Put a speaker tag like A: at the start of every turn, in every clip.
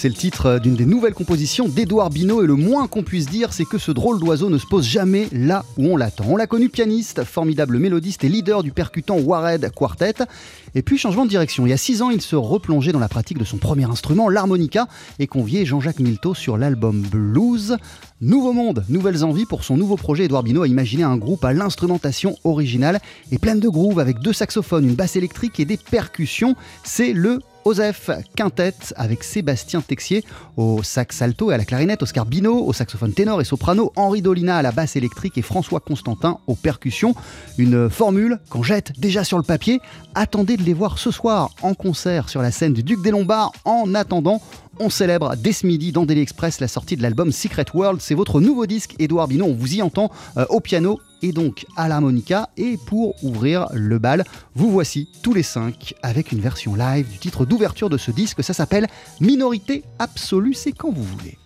A: c'est le titre d'une des nouvelles compositions d'Edouard Bino et le moins qu'on puisse dire, c'est que ce drôle d'oiseau ne se pose jamais là où on l'attend. On l'a connu pianiste, formidable mélodiste et leader du percutant Wared Quartet. Et puis changement de direction. Il y a six ans, il se replongeait dans la pratique de son premier instrument, l'harmonica, et conviait Jean-Jacques Milteau sur l'album Blues. Nouveau monde, nouvelles envies pour son nouveau projet. Edouard Bino a imaginé un groupe à l'instrumentation originale et pleine de groove avec deux saxophones, une basse électrique et des percussions. C'est le Osef Quintet avec Sébastien Texier au sax alto et à la clarinette, Oscar Bino au saxophone ténor et soprano, Henri Dolina à la basse électrique et François Constantin aux percussions. Une formule qu'on jette déjà sur le papier. Attendez de les voir ce soir en concert sur la scène du Duc des Lombards. En attendant, on célèbre dès ce midi dans Daily Express la sortie de l'album Secret World. C'est votre nouveau disque, Edouard Bino. On vous y entend euh, au piano et donc à l'harmonica. Et pour ouvrir le bal, vous voici tous les cinq avec une version live du titre d'ouverture de ce disque. Ça s'appelle Minorité absolue. C'est quand vous voulez.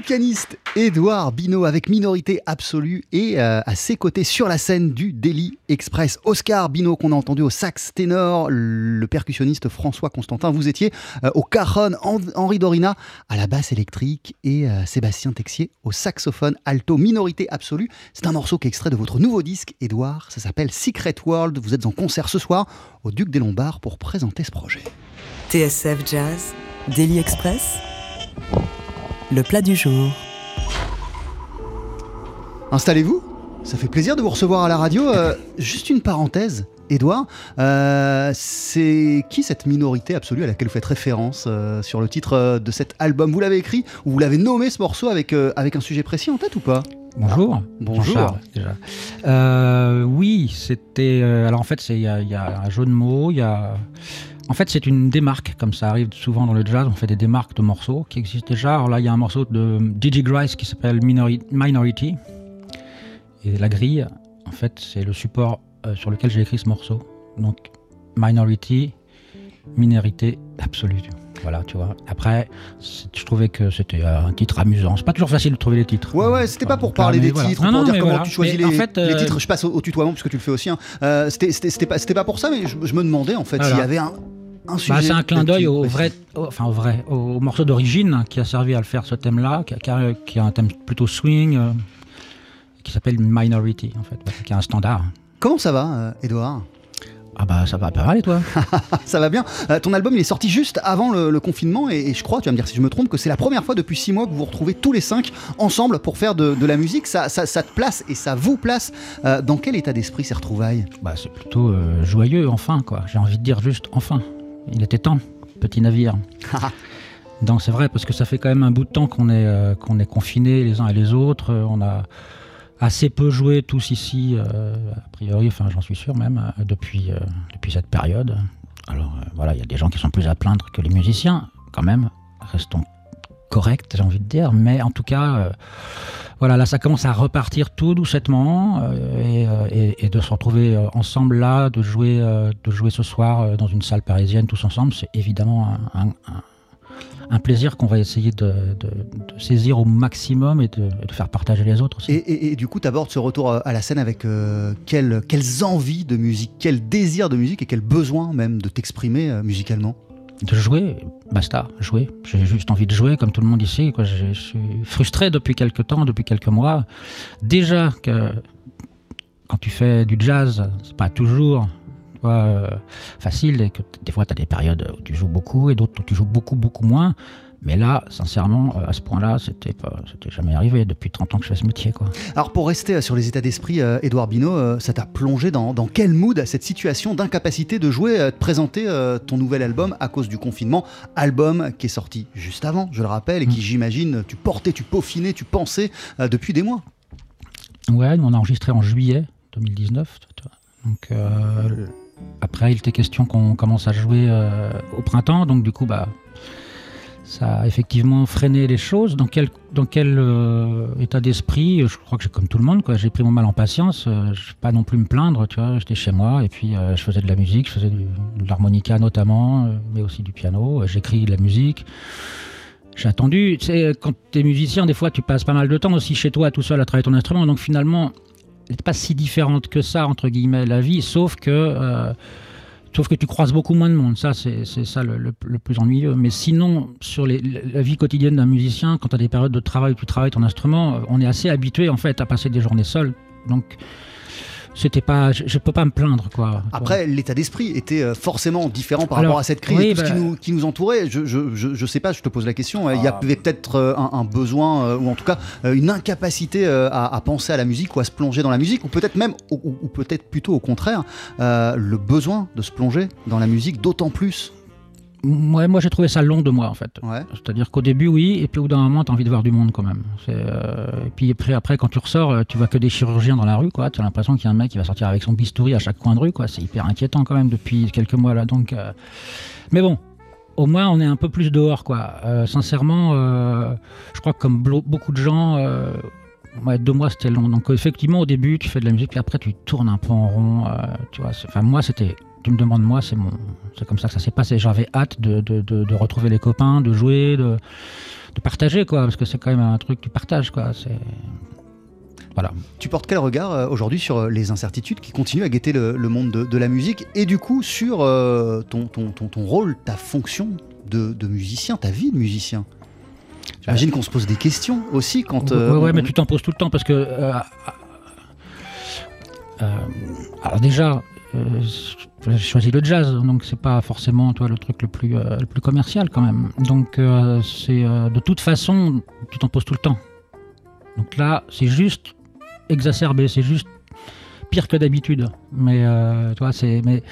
A: Le pianiste Édouard Bino avec minorité absolue et euh, à ses côtés sur la scène du Daily Express. Oscar Bino qu'on a entendu au sax ténor, le percussionniste François Constantin, vous étiez euh, au cajon, Henri Dorina à la basse électrique et euh, Sébastien Texier au saxophone alto, minorité absolue. C'est un morceau qui est extrait de votre nouveau disque Édouard, ça s'appelle Secret World. Vous êtes en concert ce soir au Duc des Lombards pour présenter ce projet.
B: TSF Jazz, Daily Express, le plat du jour.
A: Installez-vous, ça fait plaisir de vous recevoir à la radio. Euh, juste une parenthèse, Edouard, euh, c'est qui cette minorité absolue à laquelle vous faites référence euh, sur le titre de cet album? Vous l'avez écrit ou vous l'avez nommé ce morceau avec, avec un sujet précis en tête ou pas?
C: Bonjour.
A: Bonjour.
C: Charles, déjà. oui, c'était. alors en fait, il y, y, a un jeu de mots, il y a. En fait, c'est une démarque, comme ça arrive souvent dans le jazz, on fait des démarques de morceaux qui existent déjà. Alors là, il y a un morceau de Gigi Grice qui s'appelle Minority. Et la grille, en fait, c'est le support euh, sur lequel j'ai écrit ce morceau. Donc, Minority, minorité absolue. Voilà, tu vois. Après, je trouvais que c'était euh, un titre amusant. C'est pas toujours facile de trouver les titres.
A: Ouais, ouais, c'était pas pour parler des titres, pour dire comment tu choisis les, en fait, les, titres. Je passe au, tutoiement puisque tu le fais aussi. Hein. Euh, c'était pas, pas pour ça, mais je, me demandais en fait s'il y avait un,
C: bah, c'est un clin d'œil au vrai, enfin au vrai, au morceau d'origine qui a servi à le faire ce thème-là, qui, qui, a un thème plutôt swing, euh, qui s'appelle Minority en fait, qui est un standard.
A: Comment ça va, Edouard euh,
C: ah bah ça va pas mal et toi?
A: Ça va bien. Euh, ton album il est sorti juste avant le, confinement et, je crois, tu vas me dire si je me trompe, que c'est la première fois depuis six mois que vous vous retrouvez tous les cinq ensemble pour faire de, la musique. Ça, ça, te place et ça vous place. dans quel état d'esprit ces retrouvailles?
C: Bah c'est plutôt joyeux enfin quoi. J'ai envie de dire juste enfin. Il était temps, petit navire. Donc c'est vrai, parce que ça fait quand même un bout de temps qu'on est, euh, qu'on est confinés les uns et les autres. Euh, on a assez peu joué tous ici, euh, a priori, enfin j'en suis sûr même, depuis, depuis cette période. Alors voilà, il y a des gens qui sont plus à plaindre que les musiciens, quand même. Restons corrects, j'ai envie de dire. Mais en tout cas, voilà, là, ça commence à repartir tout doucement euh, euh, et, de se retrouver euh, ensemble là, de jouer, de jouer ce soir dans une salle parisienne tous ensemble, c'est évidemment un, plaisir qu'on va essayer de, saisir au maximum et de, faire partager les autres aussi.
A: Et, du coup, tu abordes ce retour à la scène avec quelles envies de musique, quel désir de musique et quel besoin même de t'exprimer musicalement?
C: De jouer, basta, jouer. J'ai juste envie de jouer comme tout le monde ici. Quoi. Je, suis frustré depuis quelques temps, depuis quelques mois. Déjà que quand tu fais du jazz, c'est pas toujours euh, facile et que des fois tu as des périodes où tu joues beaucoup et d'autres où tu joues beaucoup, beaucoup moins. Mais là, sincèrement, euh, à ce point-là, c'était pas, c'était jamais arrivé depuis 30 ans que je fais ce métier, quoi.
A: Alors, pour rester sur les états d'esprit, Edouard euh, Bino, euh, ça t'a plongé dans, dans, quel mood cette situation d'incapacité de jouer, de présenter ton nouvel album à cause du confinement? Album qui est sorti juste avant, je le rappelle, et qui, mm. j'imagine, tu portais, tu peaufinais, tu pensais depuis des mois.
C: Ouais, nous on a enregistré en juillet 2019. Donc, après, il était question qu'on commence à jouer au printemps, donc du coup, bah ça a effectivement freiné les choses. Dans quel, euh, état d'esprit Je crois que j'ai comme tout le monde, quoi. J'ai pris mon mal en patience. Euh, je ne pas non plus me plaindre, tu vois. J'étais chez moi et puis euh, je faisais de la musique, je faisais de l'harmonica notamment, mais aussi du piano. J'écris de la musique. J'ai attendu. Quand tu es musicien, des fois, tu passes pas mal de temps aussi chez toi, tout seul, à travailler ton instrument. Donc finalement, elle n'est pas si différente que ça, entre guillemets, la vie, sauf que Sauf que tu croises beaucoup moins de monde, ça c'est ça le, plus ennuyeux. Mais sinon, sur la vie quotidienne d'un musicien, quand tu as des périodes de travail où tu travailles ton instrument, euh, on est assez habitué en fait à passer des journées seules. Donc c'était pas, je, ne peux pas me plaindre quoi.
A: Après, l'état d'esprit était euh, forcément différent par rapport à cette crise et tout ce qui bah- nous, qui nous, entourait. Je, je, je, sais pas, je te pose la question. Il y ah. avait peut-être euh, un, besoin euh, ou en tout cas une incapacité à, penser à la musique ou à se plonger dans la musique, ou peut-être même, ou, ou peut-être plutôt au contraire, le besoin de se plonger dans la musique d'autant plus
C: Ouais, moi j'ai trouvé ça long de moi en fait. C'est-à-dire qu'au début oui, et puis au bout d'un moment tu as envie de voir du monde quand même. Euh, et puis après, après quand tu ressors, euh, tu vois que des chirurgiens dans la rue, quoi. Tu as l'impression qu'il y a un mec qui va sortir avec son bistouri à chaque coin de rue, quoi. C'est hyper inquiétant quand même depuis quelques mois là. Donc, euh, mais bon, au moins on est un peu plus dehors, quoi. sincèrement, je crois que comme beaucoup de gens. Ouais, deux mois c'était long. Donc effectivement au début tu fais de la musique, puis après tu tournes un peu en rond. tu vois, enfin moi c'était tu me demandes moi, c'est mon, c'est comme ça que ça s'est passé. J'avais hâte de, de, de, de retrouver les copains, de jouer, de, de partager, quoi, parce que c'est quand même un truc que tu partages, quoi. C'est voilà.
A: Tu portes quel regard euh, aujourd'hui sur euh, les incertitudes qui continuent à guetter le, le monde de, de la musique et du coup sur euh, ton, ton, ton, ton rôle, ta fonction de, de musicien, ta vie de musicien? J'imagine qu'on se pose des questions aussi quand. Euh,
C: ouais,
A: on-
C: mais tu t'en poses tout le temps parce que. euh, euh, alors déjà, j'ai choisi le jazz, donc c'est pas forcément toi le truc le plus euh, le plus commercial quand même. Donc euh, c'est euh, de toute façon, tu t'en poses tout le temps. Donc là, c'est juste exacerbé, c'est juste pire que d'habitude. Mais euh, toi, c'est mais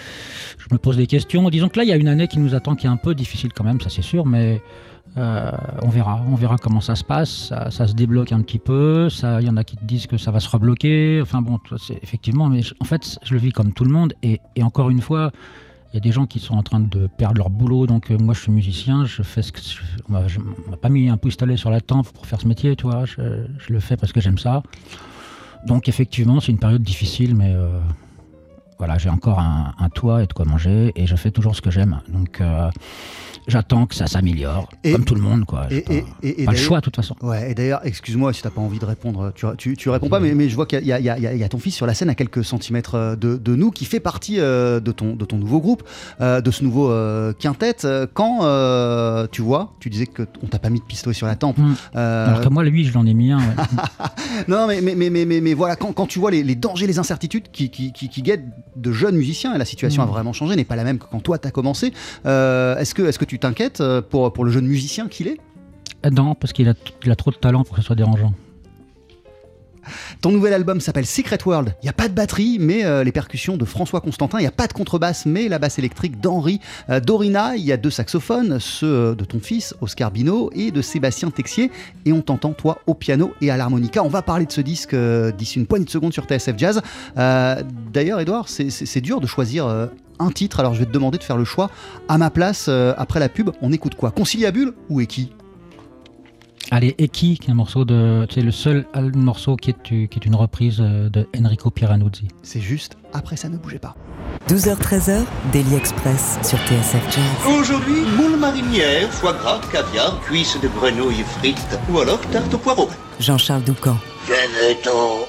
C: je me pose des questions. Disons que là, il y a une année qui nous attend qui est un peu difficile quand même, ça c'est sûr, mais euh, on verra, on verra comment ça se passe. Ça, se débloque un petit peu. Il y en a qui te disent que ça va se rebloquer. Enfin bon, c'est effectivement, mais en fait, je le vis comme tout le monde. Et, encore une fois, il y a des gens qui sont en train de perdre leur boulot. Donc euh, moi, je suis musicien, je fais ce que je, on m'a- pas mis un pistolet sur la tempe pour faire ce métier, tu vois. Je, je le fais parce que j'aime ça. Donc effectivement, c'est une période difficile, mais euh, voilà, j'ai encore un, un toit et de quoi manger, et je fais toujours ce que j'aime. Donc euh, j'attends que ça s'améliore, comme tout le monde, quoi.
A: Et,
C: pas,
A: et-
C: pas le choix, de toute façon.
A: Ouais, et d'ailleurs, excuse-moi si t'as pas envie de répondre, tu, tu, tu réponds pas, mais, mais je vois qu'il y, y y y a ton fils sur la scène à quelques centimètres euh, de, de nous, qui fait partie euh, de, ton, de ton nouveau groupe, euh, de ce nouveau quintet. Quand tu vois, tu disais que t- on t'a pas mis de pistolet sur la tempe.
C: Mm.
A: Euh,
C: Alors que moi, lui, je l'en ai mis un. ouais.
A: non, mais, mais, mais, mais, mais, mais voilà, quand, quand tu vois les, les dangers, les incertitudes qui, qui, qui, qui guettent de jeunes musiciens, et la situation a vraiment changé, n'est pas la même que quand toi t'as commencé, euh, est-ce que, est que tu t'inquiètes euh, pour, pour le jeune musicien qu'il est?
C: Non, parce qu'il a, il a trop de talent pour que ce soit dérangeant.
A: Ton nouvel album s'appelle Secret World. Il n'y a pas de batterie, mais euh, les percussions de François Constantin. Il n'y a pas de contrebasse, mais la basse électrique d'Henri euh, Dorina. Il y a deux saxophones, ceux euh, de ton fils, Oscar Bino, et de Sébastien Texier. Et on t'entend, toi, au piano et à l'harmonica. On va parler de ce disque d'ici une poignée de secondes sur TSF Jazz. D'ailleurs, Edouard, c'est- dur de choisir. un titre, alors je vais te demander de faire le choix. À ma place, après la pub, on écoute quoi? Conciliabule ou Eki
C: Allez, Eki, qui est un morceau de. C'est le seul morceau qui est, qui est une reprise euh, de Enrico Piranuzzi?
A: C'est juste, après ça ne bougez pas.
B: 12h-13h, Daily Express sur TSF Jazz.
D: Aujourd'hui, moule marinière, foie gras, caviar, cuisses de grenouille frites ou alors tarte au poireau.
B: Jean-Charles Doucan.
D: Venez-t'en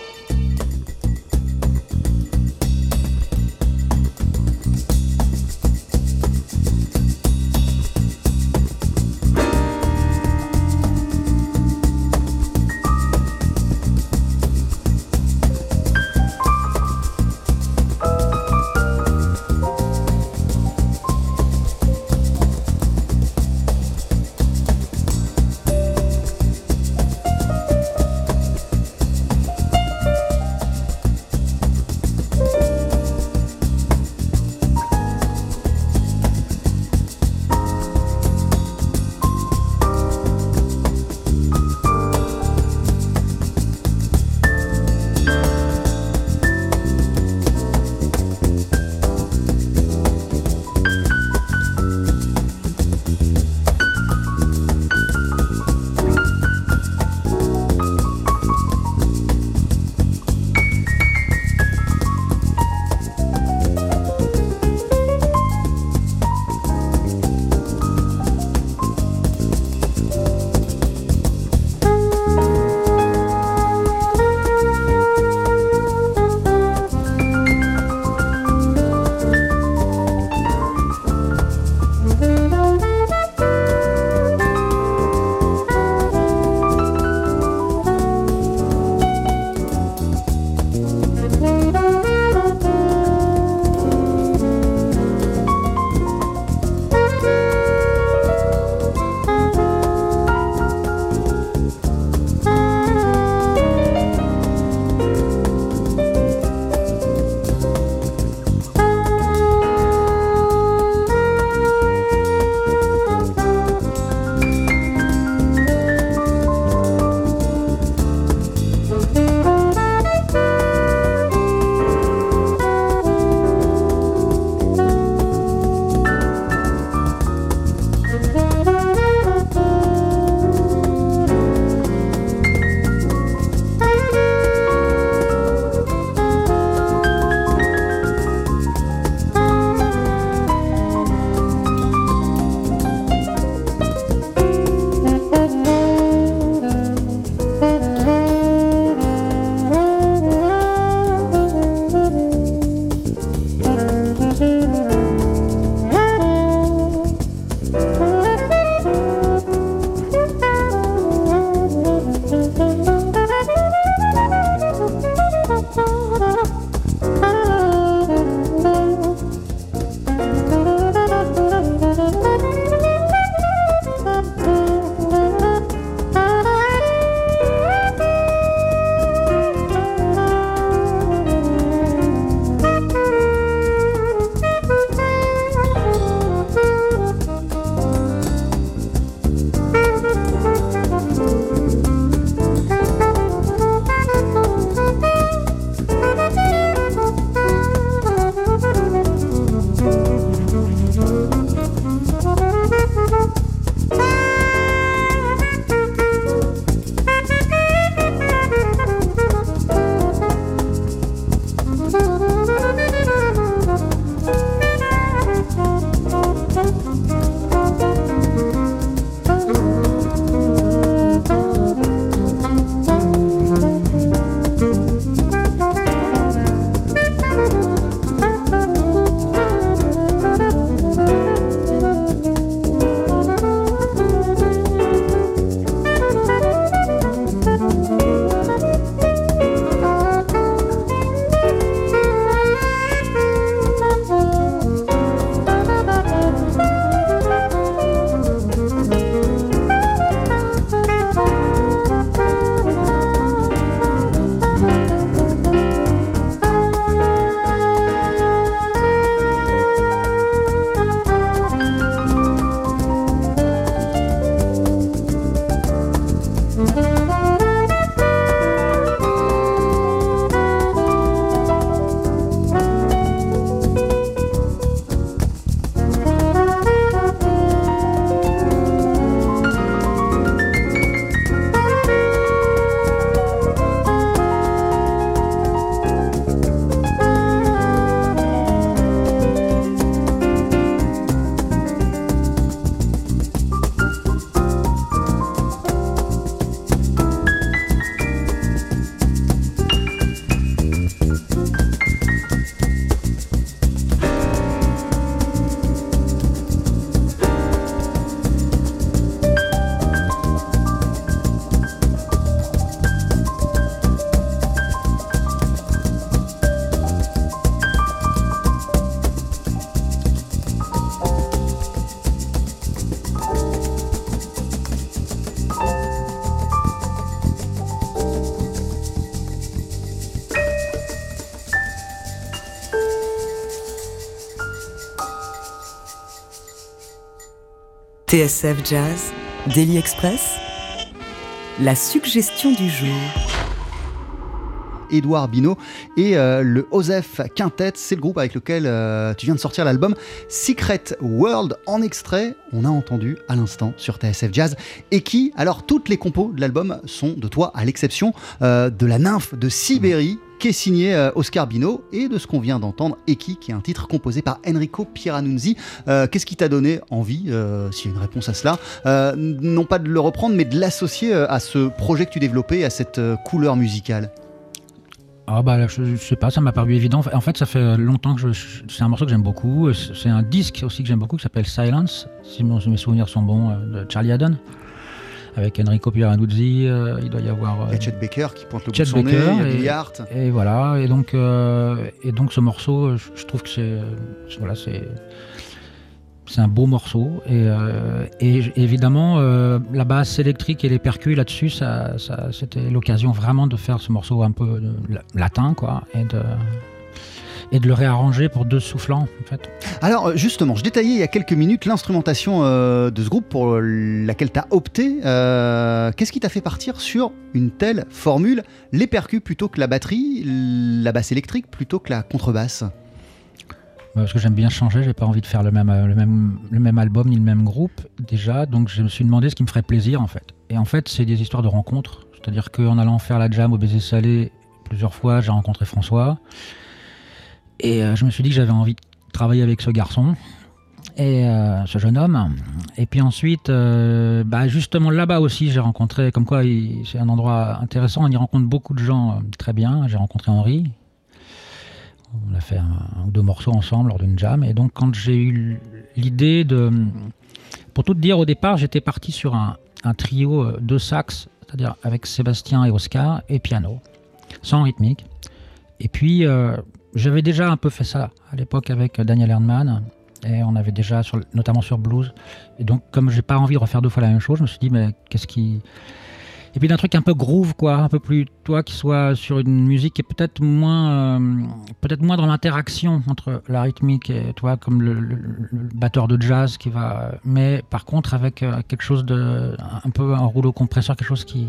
B: TSF Jazz, Daily Express, la suggestion du jour.
A: Édouard Bino et euh, le Osef Quintet, c'est le groupe avec lequel euh, tu viens de sortir l'album Secret World en extrait. On a entendu à l'instant sur TSF Jazz et qui, alors toutes les compos de l'album sont de toi, à l'exception euh, de la nymphe de Sibérie qui est signé Oscar Bino et de ce qu'on vient d'entendre, Eki, qui est un titre composé par Enrico Pieranunzi. Qu'est-ce qui t'a donné envie, s'il y a une réponse à cela, non pas de le reprendre, mais de l'associer à ce projet que tu développais, à cette couleur musicale?
C: Ah bah je, je sais pas, ça m'a paru évident. En fait, ça fait longtemps que je, c'est un morceau que j'aime beaucoup. C'est un disque aussi que j'aime beaucoup qui s'appelle Silence, si mes souvenirs sont bons, euh, de Charlie Haddon, avec Enrico Pieranuzzi. euh, il doit y avoir. euh,
A: a Chet Baker qui pointe le bout
C: Chet
A: de son nez,
C: Baker et-
A: Billy Hart.
C: Et voilà, et donc, euh, et donc ce morceau, je, je trouve que c'est voilà, c'est c'est un beau morceau. Et, euh, évidemment, euh, la basse électrique et les percus là-dessus, ça, c'était l'occasion vraiment de faire ce morceau un peu euh, la- latin, quoi, et de, le réarranger pour deux soufflants, en fait.
A: Alors justement, je détaillais il y a quelques minutes l'instrumentation de ce groupe pour laquelle tu as opté. Qu'est-ce qui t'a fait partir sur une telle formule? Les percus plutôt que la batterie, la basse électrique plutôt que la contrebasse?
C: Parce que j'aime bien changer, j'ai pas envie de faire le même, euh, le, même, album ni le même groupe déjà, donc je me suis demandé ce qui me ferait plaisir en fait. Et en fait, c'est des histoires de rencontres, c'est-à-dire qu'en allant faire la jam au baiser salé plusieurs fois, j'ai rencontré François, et euh, je me suis dit que j'avais envie de travailler avec ce garçon et euh, ce jeune homme. Et puis ensuite, bah, justement là-bas aussi, j'ai rencontré, comme quoi c'est un endroit intéressant, on y rencontre beaucoup de gens très bien. J'ai rencontré Henri, on a fait un, ou deux morceaux ensemble lors d'une jam. Et donc, quand j'ai eu l'idée de. Pour tout dire, au départ, j'étais parti sur un, trio euh, de sax, c'est-à-dire avec Sébastien et Oscar, et piano, sans rythmique. Et puis, euh, j'avais déjà un peu fait ça à l'époque avec Daniel Erdmann. Et on avait déjà, notamment sur blues. Et donc, comme j'ai pas envie de refaire deux fois la même chose, je me suis dit, mais qu'est-ce qui. Et puis d'un truc un peu groove, quoi, un peu plus, toi, qui soit sur une musique qui est peut-être moins, euh, peut-être moins dans l'interaction entre la rythmique et toi, comme le, batteur de jazz qui va, mais par contre avec euh, quelque chose de, un peu un rouleau compresseur, quelque chose qui,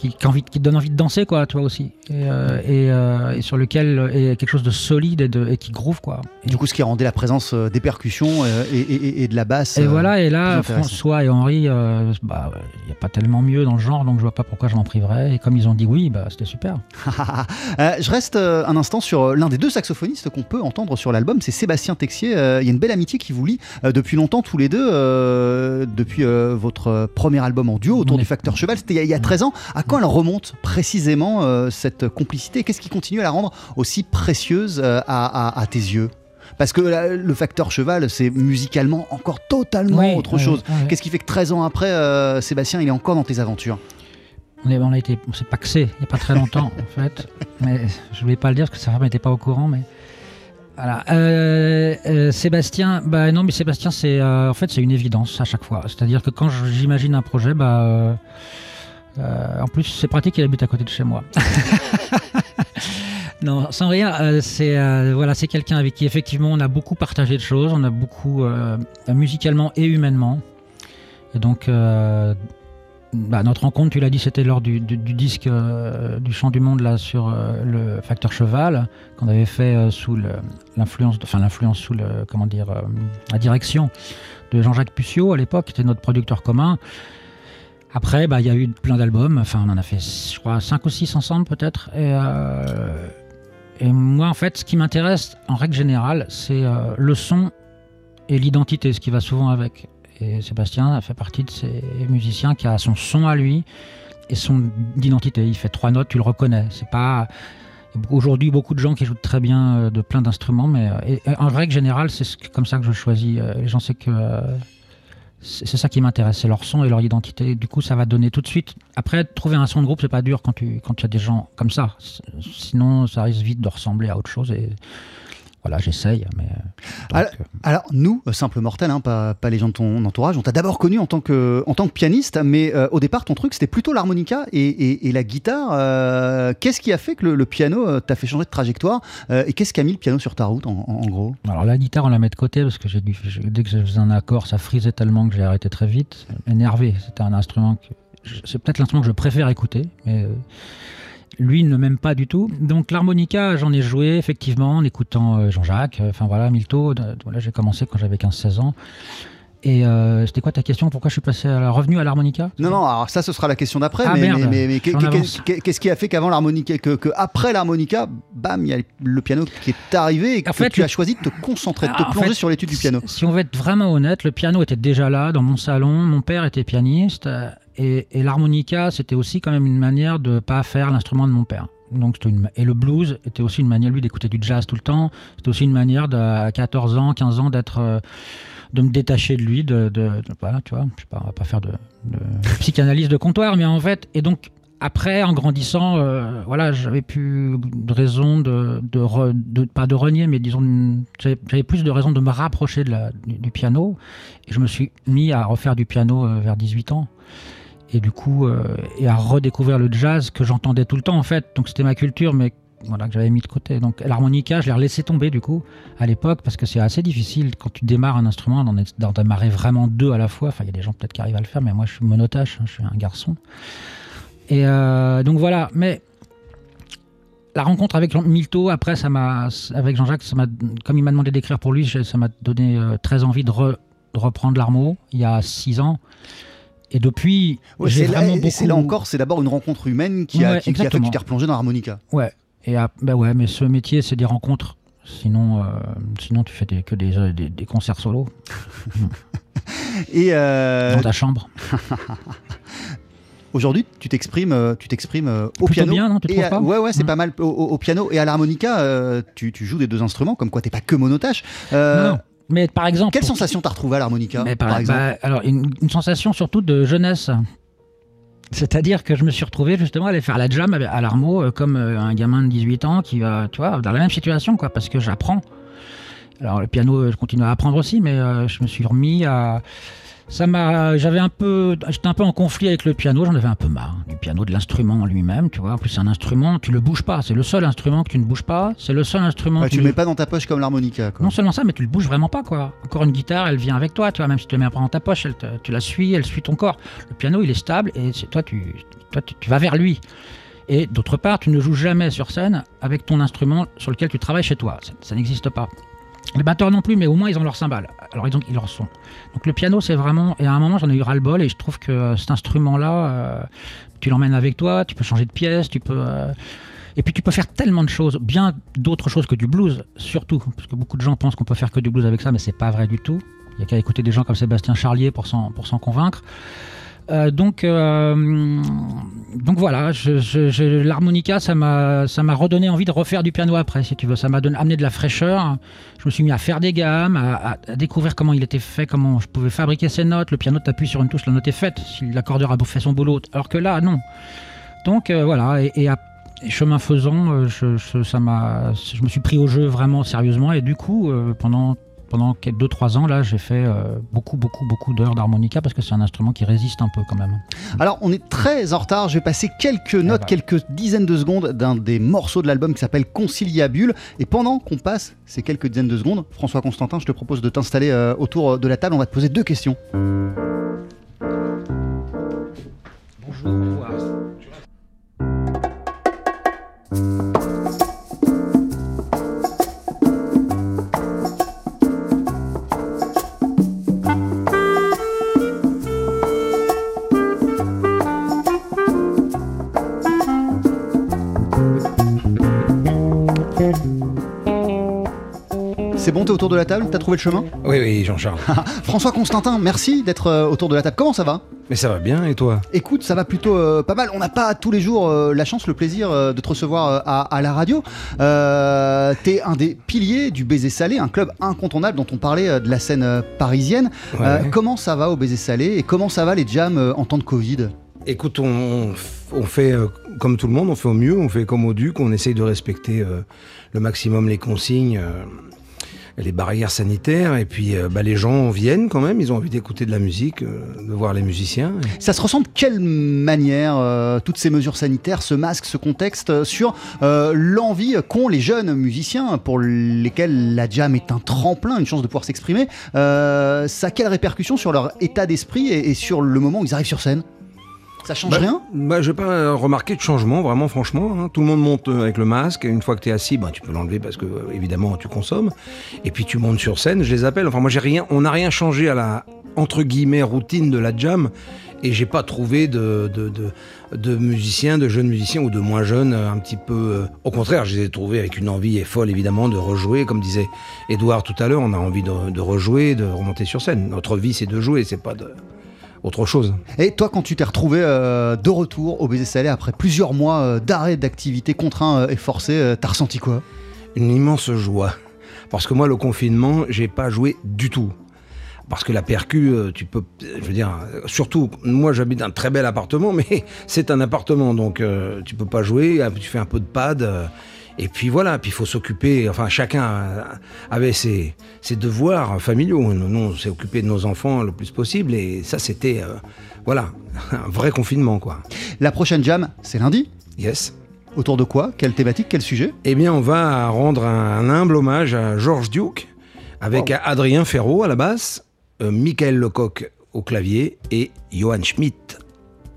C: qui, qui, envie, qui te donne envie de danser, quoi, toi aussi, et, euh, et, euh, et sur lequel est quelque chose de solide et, de, et qui groove, quoi. Et
A: Du coup, ce qui rendait la présence euh, des percussions euh, et, de la basse.
C: et
A: euh,
C: voilà, et là. François et Henri, euh, bah, il n'y a pas tellement mieux dans le genre, donc je vois pas pourquoi je m'en priverais. Et comme ils ont dit oui, bah, c'était super.
A: Euh, je reste euh, un instant sur euh, l'un des deux saxophonistes qu'on peut entendre sur l'album, c'est Sébastien Texier. Euh, Il y a une belle amitié qui vous lie euh, depuis longtemps tous les deux, euh, depuis euh, votre euh, premier album en duo autour
C: On
A: du facteur cheval, c'était il y a- il y, a 13 ans. À quand elle remonte précisément euh, cette complicité? Qu'est-ce qui continue à la rendre aussi précieuse euh, à, à- à tes yeux? Parce que là, le facteur cheval, c'est musicalement encore totalement
C: Oui,
A: autre chose. Qu'est-ce qui fait que 13 ans après, euh, Sébastien, il est encore dans tes aventures?
C: On, est, on a été, on s'est paxé il n'y a pas très longtemps, en fait. Mais je voulais pas le dire parce que sa femme n'était pas au courant, mais. Voilà. Euh, euh, Sébastien, bah non, mais Sébastien, c'est euh, en fait c'est une évidence à chaque fois. C'est-à-dire que quand j'imagine un projet, bah euh, en plus c'est pratique, il habite à côté de chez moi. non, sans rien, euh, c'est euh, voilà, c'est quelqu'un avec qui effectivement on a beaucoup partagé de choses, on a beaucoup musicalement et humainement. Et donc bah, notre rencontre, tu l'as dit, c'était lors du, du- du disque du Chant du Monde là sur le facteur cheval qu'on avait fait sous l'influence, enfin l'influence sous le, comment dire, la direction de Jean-Jacques Puciot à l'époque, qui était notre producteur commun. Après, bah, il y a eu plein d'albums. Enfin, on en a fait, je crois, cinq ou six ensemble peut-être. Et, euh, et moi, en fait, ce qui m'intéresse en règle générale, c'est euh, le son et l'identité, ce qui va souvent avec. Et Sébastien fait partie de ces musiciens qui a son son à lui et son identité. Il fait trois notes, tu le reconnais. C'est pas aujourd'hui beaucoup de gens qui jouent très bien euh, de plein d'instruments, mais en règle générale, c'est comme ça que je choisis les gens. C'est que c'est ça qui m'intéresse, c'est leur son et leur identité. Du coup, ça va donner tout de suite. Après, trouver un son de groupe, c'est pas dur quand tu quand tu as des gens comme ça. Sinon, ça risque vite de ressembler à autre chose. Et voilà, j'essaye. Mais euh, donc,
A: Alors,
C: euh,
A: alors, nous, euh, simples mortels, hein, pas, pas les gens de ton entourage, on t'a d'abord connu en tant que, en tant que pianiste, mais euh, au départ, ton truc, c'était plutôt l'harmonica et, et- et la guitare. Euh, qu'est-ce qui a fait que le, le piano t'a fait changer de trajectoire Et qu'est-ce qui a mis le piano sur ta route, en, en- en gros?
C: Alors la guitare, on la met de côté parce que j'ai dû, dès que je faisais un accord, ça frisait tellement que j'ai arrêté très vite. Énervé, c'était un instrument que c'est peut-être l'instrument que je préfère écouter, mais euh, lui ne m'aime pas du tout. Donc l'harmonica, j'en ai joué effectivement en écoutant euh, Jean-Jacques, euh, enfin voilà, Milto. de- Voilà, j'ai commencé quand j'avais 15-16 ans. Et euh, c'était quoi ta question? Pourquoi je suis passé à la revenu à l'harmonica?
A: Non, non, alors ça, ce sera la question d'après.
C: Ah,
A: mais mais- mais- mais qu'est-ce qui a fait qu'avant l'harmonica, que, que après l'harmonica, bam, il y a le piano qui est arrivé et que
C: En fait,
A: tu
C: le-
A: as choisi de te concentrer, de te
C: Ah, en
A: plonger
C: fait,
A: sur l'étude du piano.
C: Si on veut être vraiment honnête, le piano était déjà là dans mon salon. Mon père était pianiste euh, et, et l'harmonica, c'était aussi quand même une manière de pas faire l'instrument de mon père. Donc une- et le blues était aussi une manière lui d'écouter du jazz tout le temps. C'était aussi une manière de, à 14 ans, 15 ans d'être euh, de me détacher de lui, de, de- de- voilà, tu vois, je sais pas, on va pas faire de, de psychanalyse de comptoir, mais en fait, et donc après, en grandissant, euh, voilà, j'avais plus de raison de, de, re- de- pas de renier, mais disons, j'avais j'avais plus de raison de me rapprocher de la- du, du piano. Et je me suis mis à refaire du piano euh, vers 18 ans. Et du coup, euh, à redécouvrir le jazz que j'entendais tout le temps, en fait. Donc c'était ma culture, mais voilà, que j'avais mis de côté. Donc l'harmonica, je l'ai laissé tomber, du coup, à l'époque, parce que c'est assez difficile quand tu démarres un instrument d'en démarrer vraiment deux à la fois. Enfin, il y a des gens peut-être qui arrivent à le faire, mais moi, je suis monotache, hein, je suis un garçon. Et euh, donc voilà, mais la rencontre avec Jean- Milto, après, ça m'a, avec Jean-Jacques, ça m'a, comme il m'a demandé d'écrire pour lui, ça m'a donné euh, très envie de, de reprendre l'armo il y a six ans. Et depuis,
A: Ouais,
C: j'ai
A: c'est là,
C: vraiment
A: et
C: beaucoup.
A: c'est là encore, c'est d'abord une rencontre humaine qui a,
C: Ouais,
A: qui, qui a fait que tu t'es replongé dans l'harmonica.
C: Ouais. Et ah, bah ouais, mais ce métier, c'est des rencontres. Sinon, euh, sinon tu fais des- que des, euh, des, des concerts solo
A: Et euh,
C: dans ta chambre.
A: aujourd'hui, tu t'exprimes, tu t'exprimes au
C: Plutôt
A: piano.
C: bien, non Tu
A: et
C: trouves
A: à-
C: pas
A: ouais, ouais, c'est
C: Mm.
A: pas mal au, au- au piano et à l'harmonica. euh, tu, tu joues des deux instruments, comme quoi t'es pas que monotache. Euh,
C: Non, non. Mais par exemple.
A: Quelle sensation t'as retrouvé à l'harmonica, par,
C: par-
A: exemple
C: bah, alors, une, une sensation surtout de jeunesse. C'est-à-dire que je me suis retrouvé justement à aller faire la jam à l'armo euh, comme euh, un gamin de 18 ans qui va, tu vois, dans la même situation, quoi, parce que j'apprends. Alors, le piano, euh, je continue à apprendre aussi, mais je me suis remis à. Ça m'a. J'avais un peu. J'étais un peu en conflit avec le piano, j'en avais un peu marre. Du piano, de l'instrument en lui-même, tu vois. En plus, c'est un instrument, tu le bouges pas. C'est le seul instrument que tu ne bouges pas. C'est le seul instrument
A: Ouais,
C: que
A: tu le mets pas dans ta poche comme l'harmonica. quoi.
C: non seulement ça, mais tu le bouges vraiment pas, quoi. Encore une guitare, elle vient avec toi, tu vois, même si tu la mets pas dans ta poche, elle te- tu la suis, elle suit ton corps. Le piano, il est stable et c'est toi, tu, toi, tu, tu vas vers lui. Et d'autre part, tu ne joues jamais sur scène avec ton instrument sur lequel tu travailles chez toi. Ça, ça n'existe pas. Les batteurs non plus, mais au moins ils ont leur cymbale. Alors ils ont ils leur son. Donc le piano, c'est vraiment. Et à un moment, j'en ai eu ras-le-bol et je trouve que euh, cet instrument-là, euh, tu l'emmènes avec toi, tu peux changer de pièce, tu peux. euh, et puis tu peux faire tellement de choses, bien d'autres choses que du blues, surtout, parce que beaucoup de gens pensent qu'on peut faire que du blues avec ça, mais c'est pas vrai du tout. Il n'y a qu'à écouter des gens comme Sébastien Charlier pour s'en convaincre. Euh, donc, euh, donc voilà, l'harmonica, ça m'a, redonné envie de refaire du piano après, si tu veux. Ça m'a amené de la fraîcheur. Je me suis mis à faire des gammes, à, découvrir comment il était fait, comment je pouvais fabriquer ces notes. Le piano, t'appuies sur une touche, la note est faite. Si l'accordeur a fait son boulot, alors que là, non. Donc euh, voilà, et, chemin faisant, ça je me suis pris au jeu vraiment sérieusement, et du coup, pendant pendant 2-3 ans, là, j'ai fait euh, beaucoup, beaucoup, beaucoup d'heures d'harmonica parce que c'est un instrument qui résiste un peu quand même.
A: Alors, on est très en retard. Je vais passer quelques notes,
C: bah.
A: quelques dizaines de secondes d'un des morceaux de l'album qui s'appelle Conciliabule. Et pendant qu'on passe ces quelques dizaines de secondes, François Constantin, je te propose de t'installer euh, autour de la table. On va te poser deux questions.
C: Bonjour,
A: C'est bon, t'es autour de la table? T'as trouvé le chemin?
E: Oui, oui, Jean-Charles.
A: François Constantin, merci d'être euh, autour de la table. Comment ça va?
E: Mais ça va bien, et toi?
A: Écoute, ça va plutôt euh, pas mal. On n'a pas tous les jours euh, la chance, le plaisir euh, de te recevoir à, à la radio. T'es un des piliers du Baiser Salé, un club incontournable dont on parlait de la scène parisienne.
E: Ouais.
A: Comment ça va au Baiser Salé et comment ça va les jams en temps de Covid?
E: Écoute, on, on fait euh, comme tout le monde, on fait au mieux, on fait comme au Duc, on essaye de respecter euh, le maximum les consignes, euh, les barrières sanitaires, et puis euh, bah, les gens viennent quand même, ils ont envie d'écouter de la musique, euh, de voir les musiciens.
A: Ça se ressent de quelle manière, euh, toutes ces mesures sanitaires, ce masque, ce contexte, sur l'envie qu'ont les jeunes musiciens pour lesquels la jam est un tremplin, une chance de pouvoir s'exprimer Ça a quelle répercussion sur leur état d'esprit et, et sur le moment où ils arrivent sur scène? Ça change
E: Bah,
A: rien
E: bah, Je n'ai pas remarqué de changement, vraiment, franchement. hein. Tout le monde monte euh, avec le masque. et Une fois que tu es assis, bah, tu peux l'enlever parce que, euh, évidemment, tu consommes. Et puis tu montes sur scène. Je les appelle. Enfin, moi, j'ai rien. On n'a rien changé à la entre guillemets routine de la jam. Et j'ai pas trouvé de, de, de, de musiciens, de jeunes musiciens ou de moins jeunes, euh, un petit peu. au contraire, je les ai trouvés avec une envie folle, évidemment, de rejouer. Comme disait Edouard tout à l'heure, on a envie de, de rejouer, de remonter sur scène. Notre vie, c'est de jouer, c'est pas de autre chose.
A: Et toi, quand tu t'es retrouvé euh, de retour au baiser salé après plusieurs mois euh, d'arrêt d'activité contraint euh, et forcé, euh, t'as ressenti quoi?
E: Une immense joie. Parce que moi, le confinement, j'ai pas joué du tout. Parce que la percu, tu peux, je veux dire, surtout, moi j'habite un très bel appartement, mais c'est un appartement, donc euh, tu peux pas jouer, euh, tu fais un peu de pad, euh, et puis voilà, puis il faut s'occuper, enfin chacun avait ses, ses devoirs familiaux. Nous, on s'est occupé de nos enfants le plus possible, et ça c'était, euh, voilà, un vrai confinement, quoi.
A: La prochaine jam, c'est lundi
E: Yes.
A: Autour de quoi? Quelle thématique? Quel sujet?
E: Eh bien, on va rendre un, un humble hommage à Georges Duke, avec Adrien Ferraud à la basse, euh, Michael Lecoq au clavier et Johann Schmidt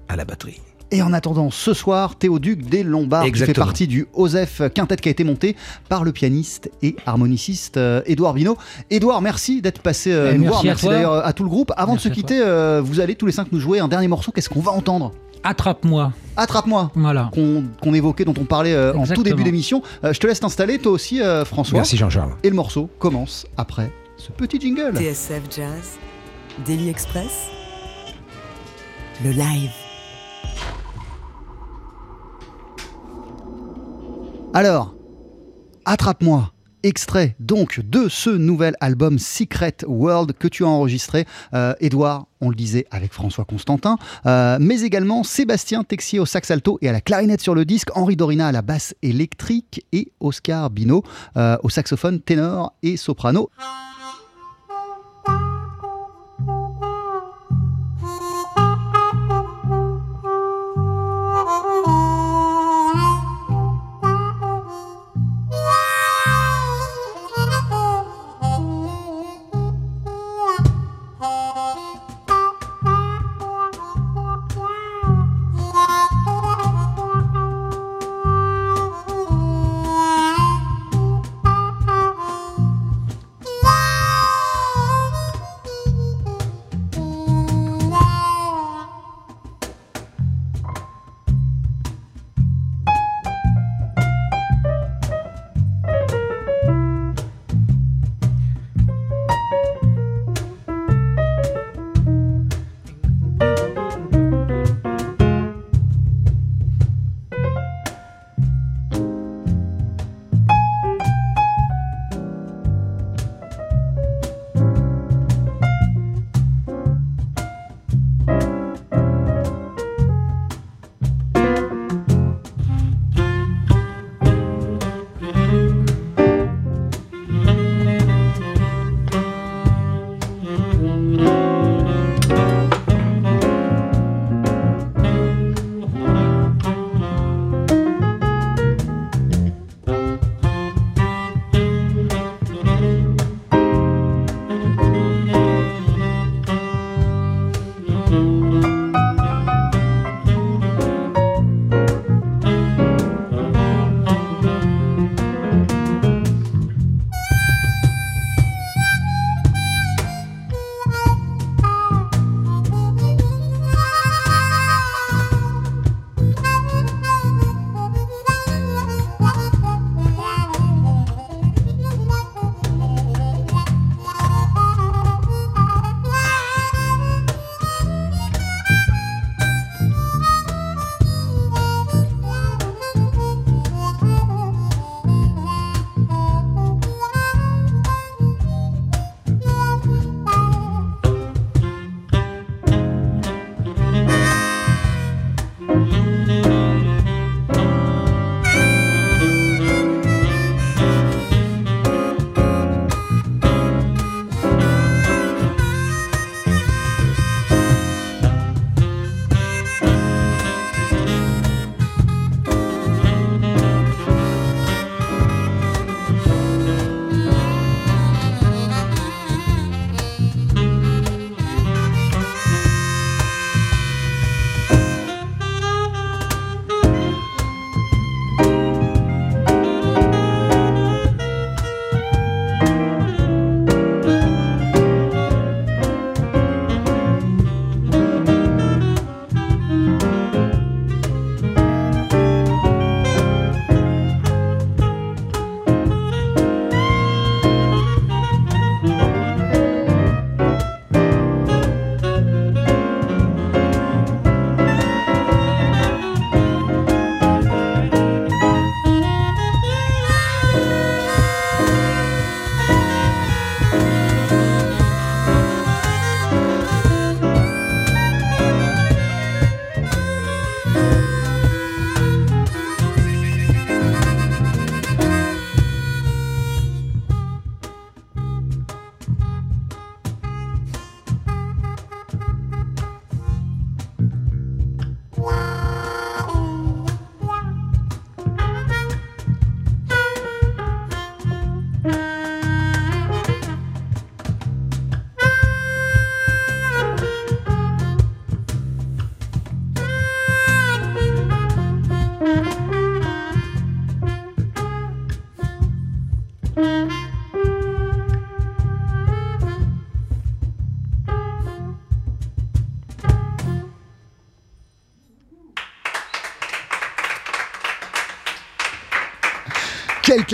E: à la batterie.
A: Et en attendant, ce soir, Théoduc des Lombards qui fait partie du Osef Quintet qui a été monté par le pianiste et harmoniciste euh, Édouard Binot. Édouard, merci d'être passé euh,
C: Eh,
A: nous
C: merci
A: voir.
C: à
A: Merci d'ailleurs à tout le groupe. Avant
C: Merci
A: de se quitter, euh, vous allez tous les cinq nous jouer un dernier morceau. Qu'est-ce qu'on va entendre?
C: Attrape-moi.
A: Attrape-moi
C: Voilà.
A: qu'on évoquait, dont on parlait euh, en tout début d'émission. Euh, je te laisse t'installer, toi aussi, euh, François.
E: Merci Jean-Charles.
A: Et le morceau commence après ce petit jingle.
B: TSF Jazz, Daily Express, le live.
A: Alors, attrape-moi. Extrait donc de ce nouvel album Secret World que tu as enregistré, euh, Edouard, on le disait avec François Constantin, euh, mais également Sébastien Texier au sax alto et à la clarinette sur le disque, Henri Dorina à la basse électrique et Oscar Bino euh, au saxophone ténor et soprano.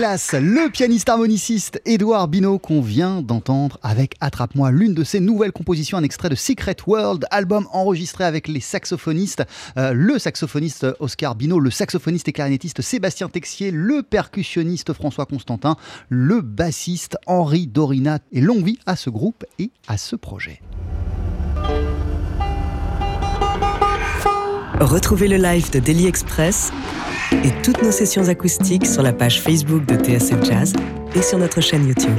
A: Le pianiste harmoniciste Édouard Bino qu'on vient d'entendre avec Attrape-moi, l'une de ses nouvelles compositions, un extrait de Secret World, album enregistré avec les saxophonistes, euh, le saxophoniste Oscar Bino, le saxophoniste et clarinettiste Sébastien Texier, le percussionniste François Constantin, le bassiste Henri Dorina et longue vie à ce groupe et à ce projet.
B: Retrouvez le live de Daily Express et toutes nos sessions acoustiques sur la page Facebook de TSF Jazz et sur notre chaîne YouTube.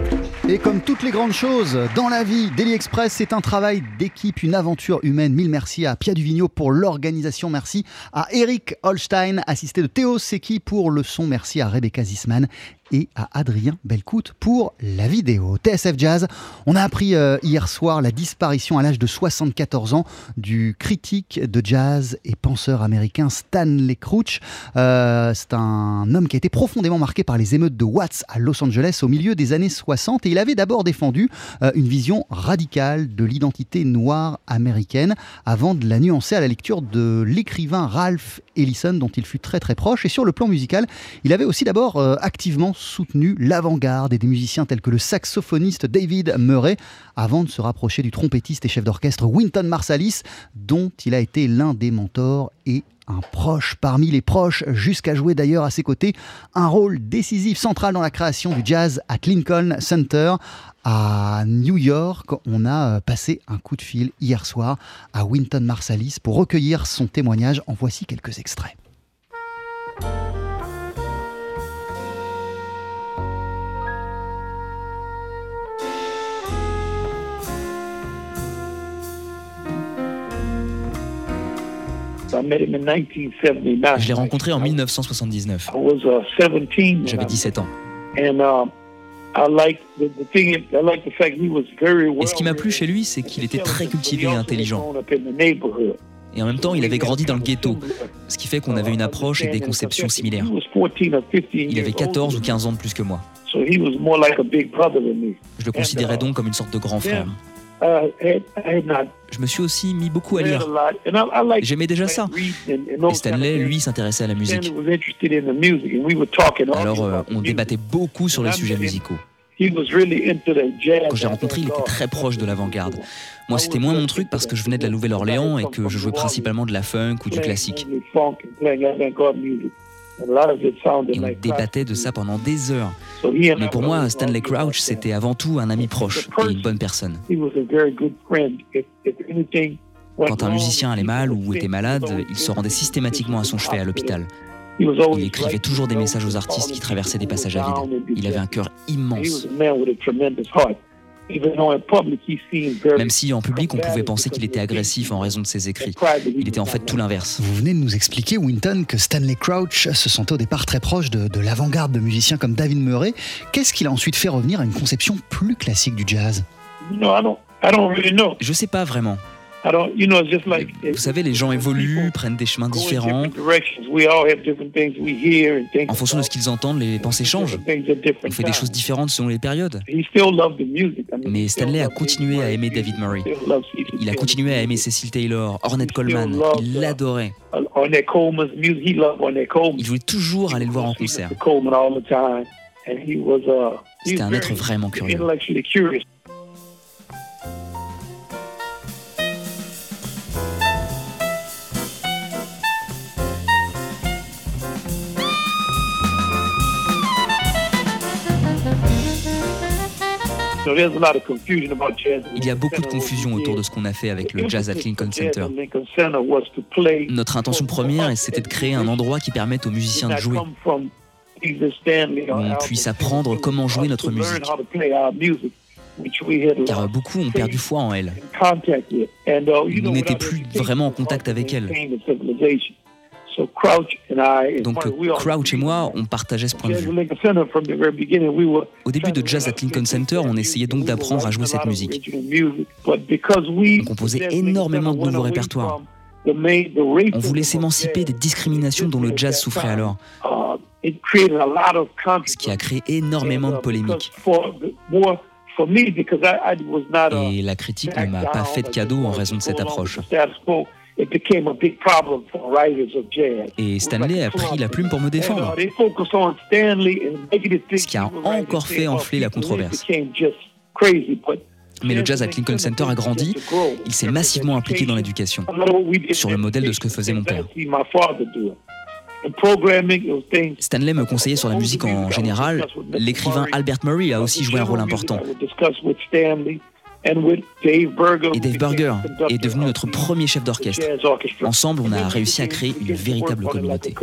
A: Et comme toutes les grandes choses dans la vie, Daily Express, c'est un travail d'équipe, une aventure humaine. Mille merci à Pia Duvigneau pour l'organisation. Merci à Eric Holstein, assisté de Théo Seki pour le son. Merci à Rebecca Zisman et à Adrien Belcout pour la vidéo. TSF Jazz, on a appris euh, hier soir la disparition à l'âge de 74 ans du critique de jazz et penseur américain Stanley Crouch. Euh, c'est un homme qui a été profondément marqué par les émeutes de Watts à Los Angeles au milieu des années 60 et il avait d'abord défendu euh, une vision radicale de l'identité noire américaine avant de la nuancer à la lecture de l'écrivain Ralph Ellison dont il fut très très proche. Et sur le plan musical il avait aussi d'abord activement soutenu l'avant-garde et des musiciens tels que le saxophoniste David Murray, avant de se rapprocher du trompettiste et chef d'orchestre Winton Marsalis, dont il a été l'un des mentors et un proche parmi les proches, jusqu'à jouer d'ailleurs à ses côtés un rôle décisif, central dans la création du jazz à Lincoln Center. À New York, on a passé un coup de fil hier soir à Winton Marsalis pour recueillir son témoignage. En voici quelques extraits.
F: Je l'ai rencontré en 1979. J'avais 17 ans. Et ce qui m'a plu chez lui, c'est qu'il était très cultivé et intelligent. Et en même temps, il avait grandi dans le ghetto, ce qui fait qu'on avait une approche et des conceptions similaires. Il avait 14 ou 15 ans de plus que moi. Je le considérais donc comme une sorte de grand frère. Je me suis aussi mis beaucoup à lire. J'aimais déjà ça. Et Stanley, lui, s'intéressait à la musique. Alors, euh, on débattait beaucoup sur les sujets musicaux. Quand je l'ai rencontré, il était très proche de l'avant-garde. Moi, c'était moins mon truc parce que je venais de la Nouvelle-Orléans et que je jouais principalement de la funk ou du classique. Et on débattait de ça pendant des heures. Mais pour moi, Stanley Crouch, c'était avant tout un ami proche et une bonne personne. Quand un musicien allait mal ou était malade, il se rendait systématiquement à son chevet à l'hôpital. Il écrivait toujours des messages aux artistes qui traversaient des passages à vide. Il avait un cœur immense. Même si en public on pouvait penser qu'il était agressif en raison de ses écrits, il était en fait tout l'inverse.
A: Vous venez de nous expliquer, Winton, que Stanley Crouch se sentait au départ très proche de, de l'avant-garde de musiciens comme David Murray. Qu'est-ce qui l'a ensuite fait revenir à une conception plus classique du jazz?
F: Je sais pas vraiment. Vous savez, les gens évoluent, prennent des chemins différents. En fonction de ce qu'ils entendent, les pensées changent. On fait des choses différentes selon les périodes. Mais Stanley a continué à aimer David Murray. Il a continué à aimer Cecil Taylor, Ornette Coleman. Il l'adorait. Il voulait toujours aller le voir en concert. C'était un être vraiment curieux. Il y a beaucoup de confusion autour de ce qu'on a fait avec le Jazz at Lincoln Center. Notre intention première, c'était de créer un endroit qui permette aux musiciens de jouer, où on puisse apprendre comment jouer notre musique. Car beaucoup ont perdu foi en elle. Nous n'étions plus vraiment en contact avec elle. Donc Crouch et moi, on partageait ce point de vue. Au début de Jazz at Lincoln Center, on essayait donc d'apprendre à jouer cette musique. On composait énormément de nouveaux répertoires. On voulait s'émanciper des discriminations dont le jazz souffrait alors. Ce qui a créé énormément de polémiques. Et la critique ne m'a pas fait de cadeau en raison de cette approche. Et Stanley a pris la plume pour me défendre, ce qui a encore fait enfler la controverse. Mais le jazz à Lincoln Center a grandi, il s'est massivement impliqué dans l'éducation, sur le modèle de ce que faisait mon père. Stanley me conseillait sur la musique en général. L'écrivain Albert Murray a aussi joué un rôle important. Et Dave Berger est devenu notre premier chef d'orchestre. Ensemble, on a réussi à créer une véritable communauté.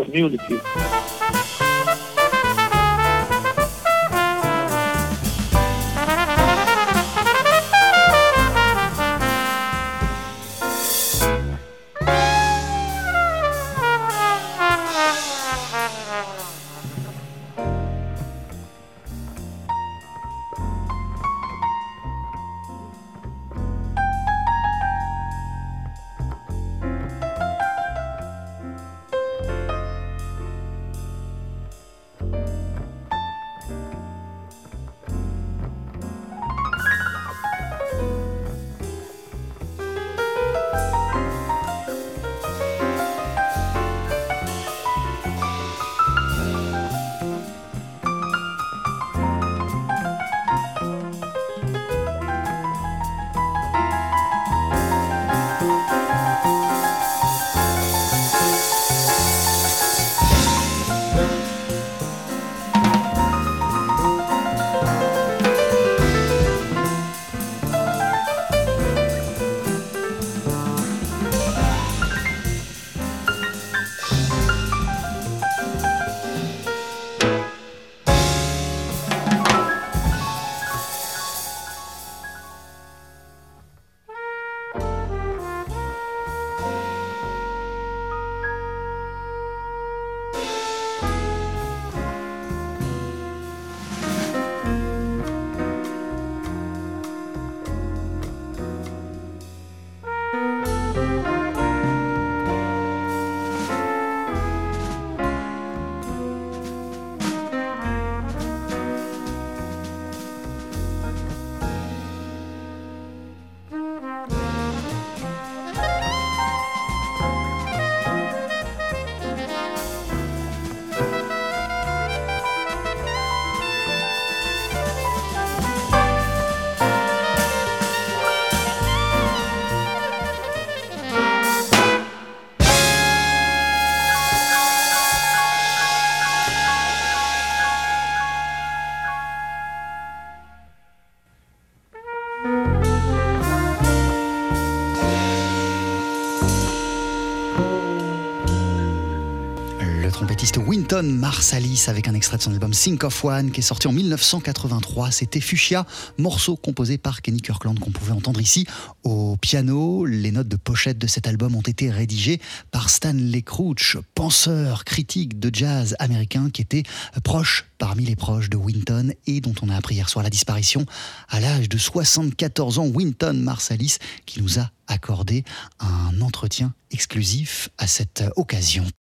A: Winton Marsalis avec un extrait de son album Think of One qui est sorti en 1983. C'était Fuchsia, morceau composé par Kenny Kirkland qu'on pouvait entendre ici au piano. Les notes de pochette de cet album ont été rédigées par Stanley Crouch, penseur, critique de jazz américain qui était proche parmi les proches de Winton et dont on a appris hier soir la disparition à l'âge de 74 ans. Winton Marsalis qui nous a accordé un entretien exclusif à cette occasion.